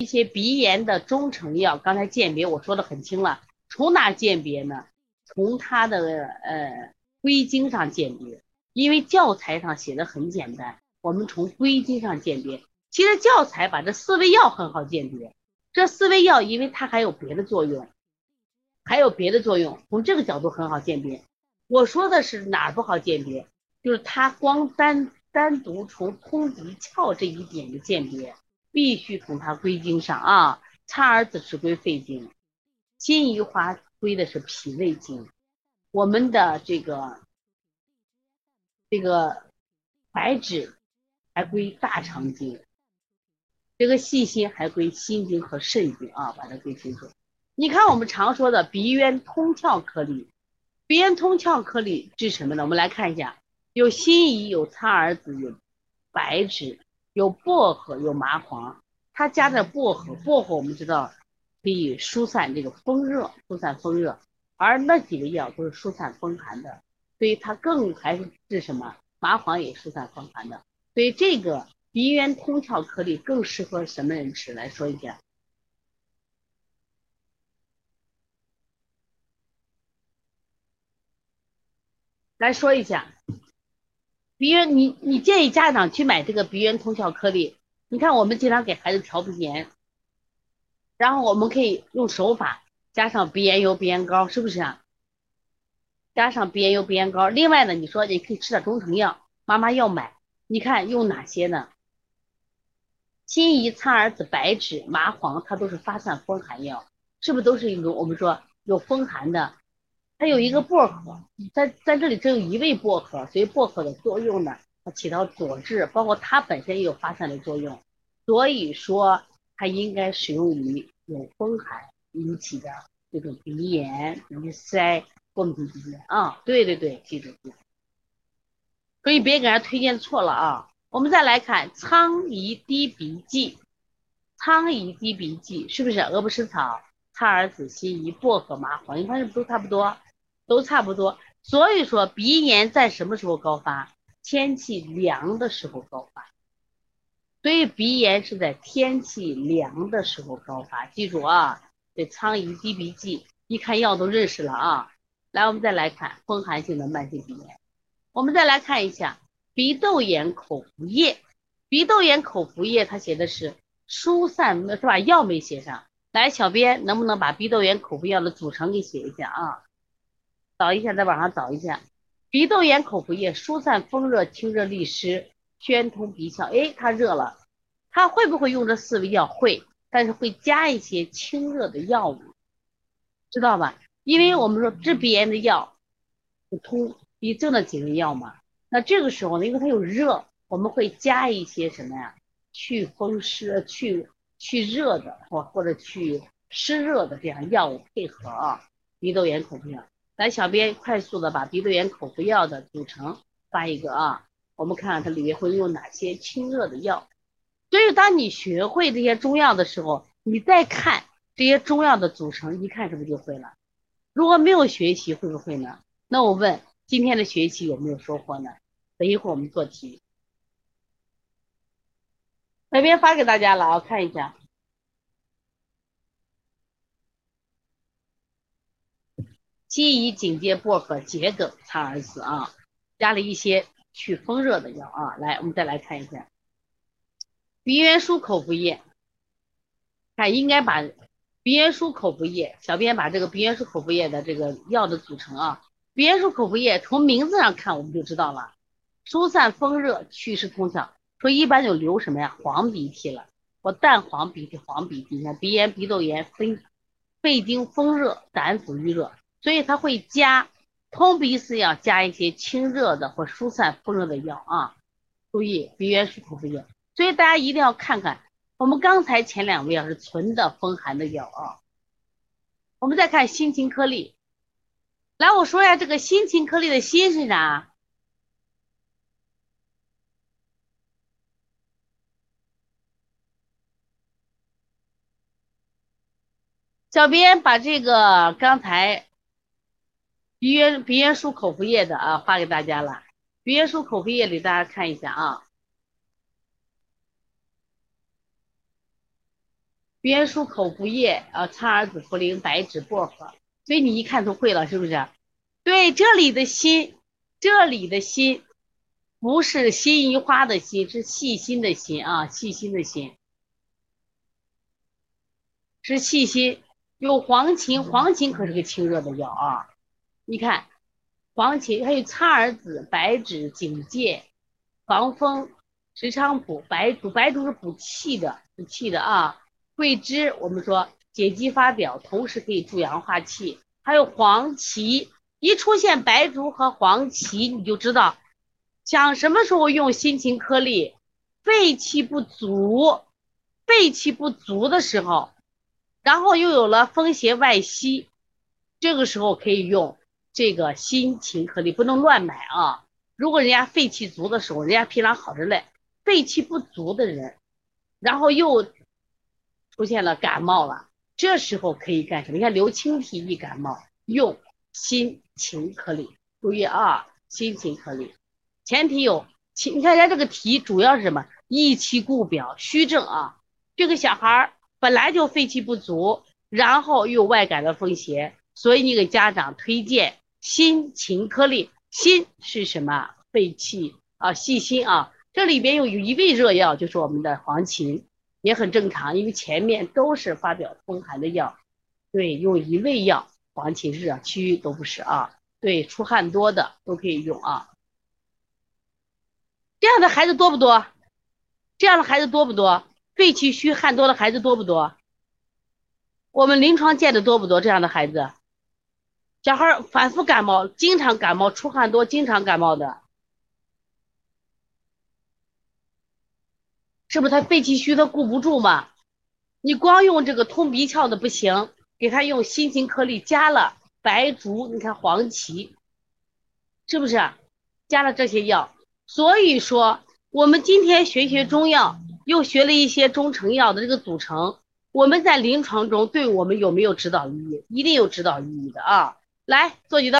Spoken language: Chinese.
一些鼻炎的中成药，刚才鉴别我说的很清了，从哪鉴别呢？从它的呃归经上鉴别，因为教材上写的很简单，我们从归经上鉴别。其实教材把这四味药很好鉴别，这四味药因为它还有别的作用，还有别的作用，从这个角度很好鉴别。我说的是哪儿不好鉴别？就是它光单单独从通鼻窍这一点的鉴别，必须从它归经上啊。苍耳子是归肺经，金银花归的是脾胃经，我们的这个这个白芷还归大肠经。这个细心还归心经和肾经啊，把它归清楚。你看我们常说的鼻渊通窍颗粒，鼻渊通窍颗粒治什么呢？我们来看一下，有辛夷，有苍耳子，有白芷，有薄荷，有麻黄。它加的薄荷，薄荷我们知道可以疏散这个风热，疏散风热。而那几个药都是疏散风寒的，所以它更还是治什么？麻黄也疏散风寒的，所以这个。鼻渊通窍颗粒更适合什么人吃？来说一下。来说一下，鼻炎，你你建议家长去买这个鼻炎通窍颗粒。你看，我们经常给孩子调鼻炎，然后我们可以用手法加上鼻炎油、鼻炎膏，是不是啊？加上鼻炎油、鼻炎膏。另外呢，你说你可以吃点中成药，妈妈要买，你看用哪些呢？辛夷、苍耳子、白芷、麻黄，它都是发散风寒药，是不是都是一种我们说有风寒的？它有一个薄荷，在在这里只有一味薄荷，所以薄荷的作用呢，它起到佐治，包括它本身也有发散的作用，所以说它应该使用于有风寒引起的这种鼻炎、鼻塞、过敏鼻炎啊。对对对，记住，所以别给人推荐错了啊。我们再来看苍夷滴鼻剂，苍夷滴鼻剂是不是鹅不湿草、苍耳子、辛夷、薄荷、麻黄？你看是不都差不多？都差不多。所以说鼻炎在什么时候高发？天气凉的时候高发。所以鼻炎是在天气凉的时候高发。记住啊，这苍蝇滴鼻剂，一看药都认识了啊。来，我们再来看风寒性的慢性鼻炎。我们再来看一下。鼻窦炎口服液，鼻窦炎口服液，它写的是疏散，是吧？药没写上来，小编能不能把鼻窦炎口服药的组成给写一下啊？找一下，在网上找一下，鼻窦炎口服液疏散风热、清热利湿、宣通鼻窍。哎，它热了，它会不会用这四味药？会，但是会加一些清热的药物，知道吧？因为我们说治鼻炎的药，通鼻症的几味药嘛。那这个时候呢，因为它有热，我们会加一些什么呀？祛风湿、去去热的，或或者去湿热的这样药物配合啊。鼻窦炎口服药，来，小编快速的把鼻窦炎口服药的组成发一个啊。我们看看它里面会用哪些清热的药。所以当你学会这些中药的时候，你再看这些中药的组成，一看是不是就会了？如果没有学习，会不会呢？那我问。今天的学习有没有收获呢？等一会儿我们做题，那边发给大家了啊，看一下。辛夷、荆芥、薄荷、桔梗、苍耳子啊，加了一些祛风热的药啊。来，我们再来看一下鼻炎舒口服液，看应该把鼻炎舒口服液，小编把这个鼻炎舒口服液的这个药的组成啊。鼻炎舒口服液从名字上看我们就知道了，疏散风热，祛湿通窍。说一般就流什么呀？黄鼻涕了，或淡黄鼻涕、黄鼻涕。你看鼻炎、鼻窦炎、肺肺经风热、胆腑郁热，所以它会加通鼻饲养，加一些清热的或疏散风热的药啊。注意鼻元舒口服液，所以大家一定要看看，我们刚才前两味药是纯的风寒的药啊。我们再看辛芩颗粒。来，我说一下这个辛芩颗粒的辛是啥？小编把这个刚才鼻炎鼻炎舒口服液的啊发给大家了，鼻炎舒口服液里大家看一下啊。鼻炎舒口服液啊，苍耳子、茯苓、白芷、薄荷，所以你一看就会了，是不是？对，这里的心，这里的心，不是心一花的心，是细心的心啊，细心的心，是细心。有黄芩，黄芩可是个清热的药啊。你看，黄芩还有苍耳子、白芷、荆芥、防风、石菖蒲、白术，白术是补气的，补气的啊。桂枝，我们说解肌发表，同时可以助阳化气。还有黄芪，一出现白术和黄芪，你就知道，想什么时候用辛勤颗粒，肺气不足，肺气不足的时候。然后又有了风邪外息，这个时候可以用这个辛勤颗粒，不能乱买啊。如果人家肺气足的时候，人家平常好着嘞，肺气不足的人，然后又出现了感冒了，这时候可以干什么？你看流清涕易感冒，用辛勤颗粒，注意啊，辛勤颗粒，前提有。你看人家这个题主要是什么？益气固表，虚症啊，这个小孩。本来就肺气不足，然后又外感了风邪，所以你给家长推荐辛勤颗粒。辛是什么？肺气啊，细心啊。这里边有有一味热药，就是我们的黄芩，也很正常，因为前面都是发表风寒的药。对，用一味药，黄芪热，其余都不是啊。对，出汗多的都可以用啊。这样的孩子多不多？这样的孩子多不多？肺气虚、汗多的孩子多不多？我们临床见的多不多？这样的孩子，小孩反复感冒，经常感冒，出汗多，经常感冒的，是不是他肺气虚，他固不住嘛？你光用这个通鼻窍的不行，给他用新型颗粒加了白术，你看黄芪，是不是？加了这些药，所以说我们今天学学中药。又学了一些中成药的这个组成，我们在临床中对我们有没有指导意义？一定有指导意义的啊！来做你的。